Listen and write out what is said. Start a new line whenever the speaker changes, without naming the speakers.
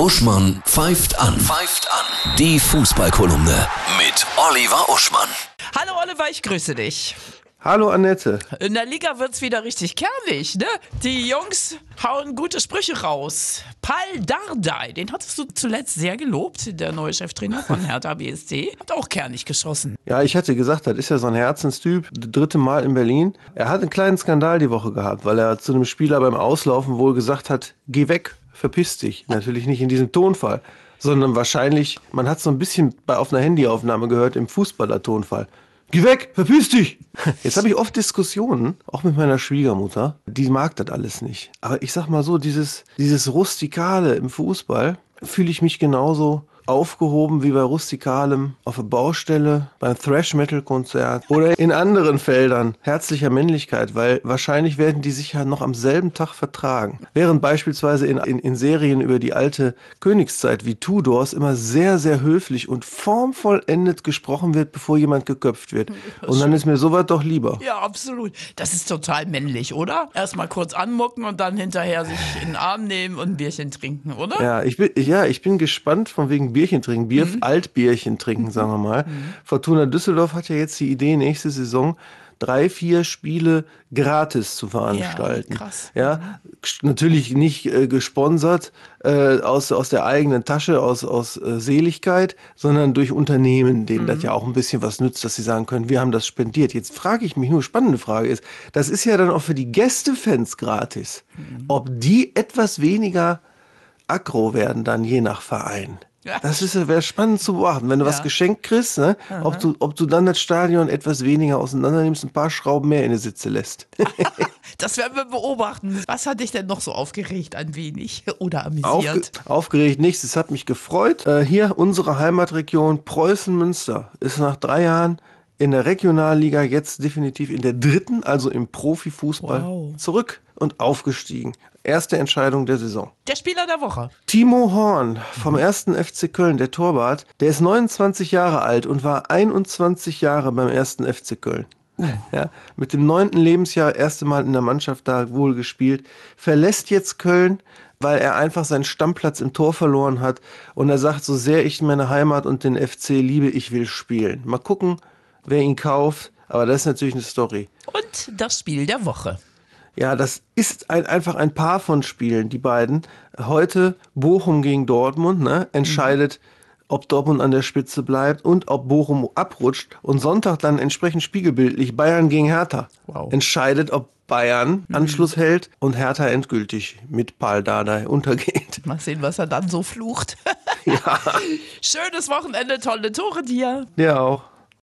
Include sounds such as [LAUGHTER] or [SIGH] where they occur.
Uschmann pfeift an. Pfeift an. Die Fußballkolumne mit Oliver Uschmann.
Hallo Oliver, ich grüße dich.
Hallo Annette.
In der Liga wird's wieder richtig kernig, ne? Die Jungs hauen gute Sprüche raus. Pal Dardai, den hattest du zuletzt sehr gelobt, der neue Cheftrainer von Hertha BSC. Hat auch kernig geschossen.
Ja, ich hatte gesagt, das ist ja so ein Herzenstyp. Das dritte Mal in Berlin. Er hat einen kleinen Skandal die Woche gehabt, weil er zu einem Spieler beim Auslaufen wohl gesagt hat, geh weg, verpiss dich. Natürlich nicht in diesem Tonfall, sondern wahrscheinlich, man hat so ein bisschen bei auf einer Handyaufnahme gehört, im Fußballer-Tonfall. Geh weg, verpiss dich! [LAUGHS] Jetzt habe ich oft Diskussionen, auch mit meiner Schwiegermutter. Die mag das alles nicht. Aber ich sag mal so, dieses, dieses Rustikale im Fußball fühle ich mich genauso aufgehoben wie bei Rustikalem auf der Baustelle, beim Thrash-Metal-Konzert oder in anderen Feldern herzlicher Männlichkeit, weil wahrscheinlich werden die sich ja noch am selben Tag vertragen. Während beispielsweise in, in, in Serien über die alte Königszeit wie Tudors immer sehr, sehr höflich und formvollendet gesprochen wird, bevor jemand geköpft wird. Und dann ist mir sowas doch lieber.
Ja, absolut. Das ist total männlich, oder? Erstmal kurz anmucken und dann hinterher sich in den Arm nehmen und ein Bierchen trinken, oder?
Ja, ich bin, ja, ich bin gespannt von wegen Bierchen trinken, Bier, Altbierchen trinken, sagen wir mal. Fortuna Düsseldorf hat ja jetzt die Idee, nächste Saison drei, vier Spiele gratis zu veranstalten.
Ja, krass.
Ja, natürlich nicht äh, gesponsert äh, aus, aus der eigenen Tasche, aus, aus äh, Seligkeit, sondern durch Unternehmen, denen das ja auch ein bisschen was nützt, dass sie sagen können, wir haben das spendiert. Jetzt frage ich mich nur, spannende Frage ist, das ist ja dann auch für die Gästefans gratis, ob die etwas weniger aggro werden dann je nach Verein. Das ist wäre spannend zu beobachten, wenn du was
Ja.
geschenkt kriegst, ne? ob, du, ob du dann das Stadion etwas weniger auseinander nimmst, ein paar Schrauben mehr in die Sitze lässt. [LAUGHS]
Das werden wir beobachten. Was hat dich denn noch so aufgeregt ein wenig oder
Aufge
amüsiert?
aufgeregt nichts, es hat mich gefreut. Äh, hier unsere Heimatregion Preußen-Münster ist nach drei Jahren in der Regionalliga jetzt definitiv in der dritten, also im Profifußball,
Wow.
zurück und aufgestiegen. Erste Entscheidung der Saison.
Der Spieler der Woche.
Timo Horn vom 1. FC Köln, der Torwart, der ist 29 Jahre alt und war 21 Jahre beim 1. FC Köln. [LAUGHS] Ja, mit dem neunten Lebensjahr erste Mal in der Mannschaft da wohl gespielt, verlässt jetzt Köln, weil er einfach seinen Stammplatz im Tor verloren hat und er sagt, so sehr ich meine Heimat und den FC liebe, ich will spielen. Mal gucken, wer ihn kauft, aber das ist natürlich eine Story.
Und das Spiel der Woche.
Ja, das ist ein, einfach ein Paar von Spielen, die beiden. Heute Bochum gegen Dortmund, ne, entscheidet, ob Dortmund an der Spitze bleibt und ob Bochum abrutscht. Und Sonntag dann entsprechend spiegelbildlich Bayern gegen Hertha.
Wow.
Entscheidet, ob Bayern Anschluss hält und Hertha endgültig mit Paul Dardai [LAUGHS] untergeht.
Mal sehen, was er dann so flucht.
Ja, [LAUGHS]
Schönes Wochenende, tolle Tore dir.
der auch.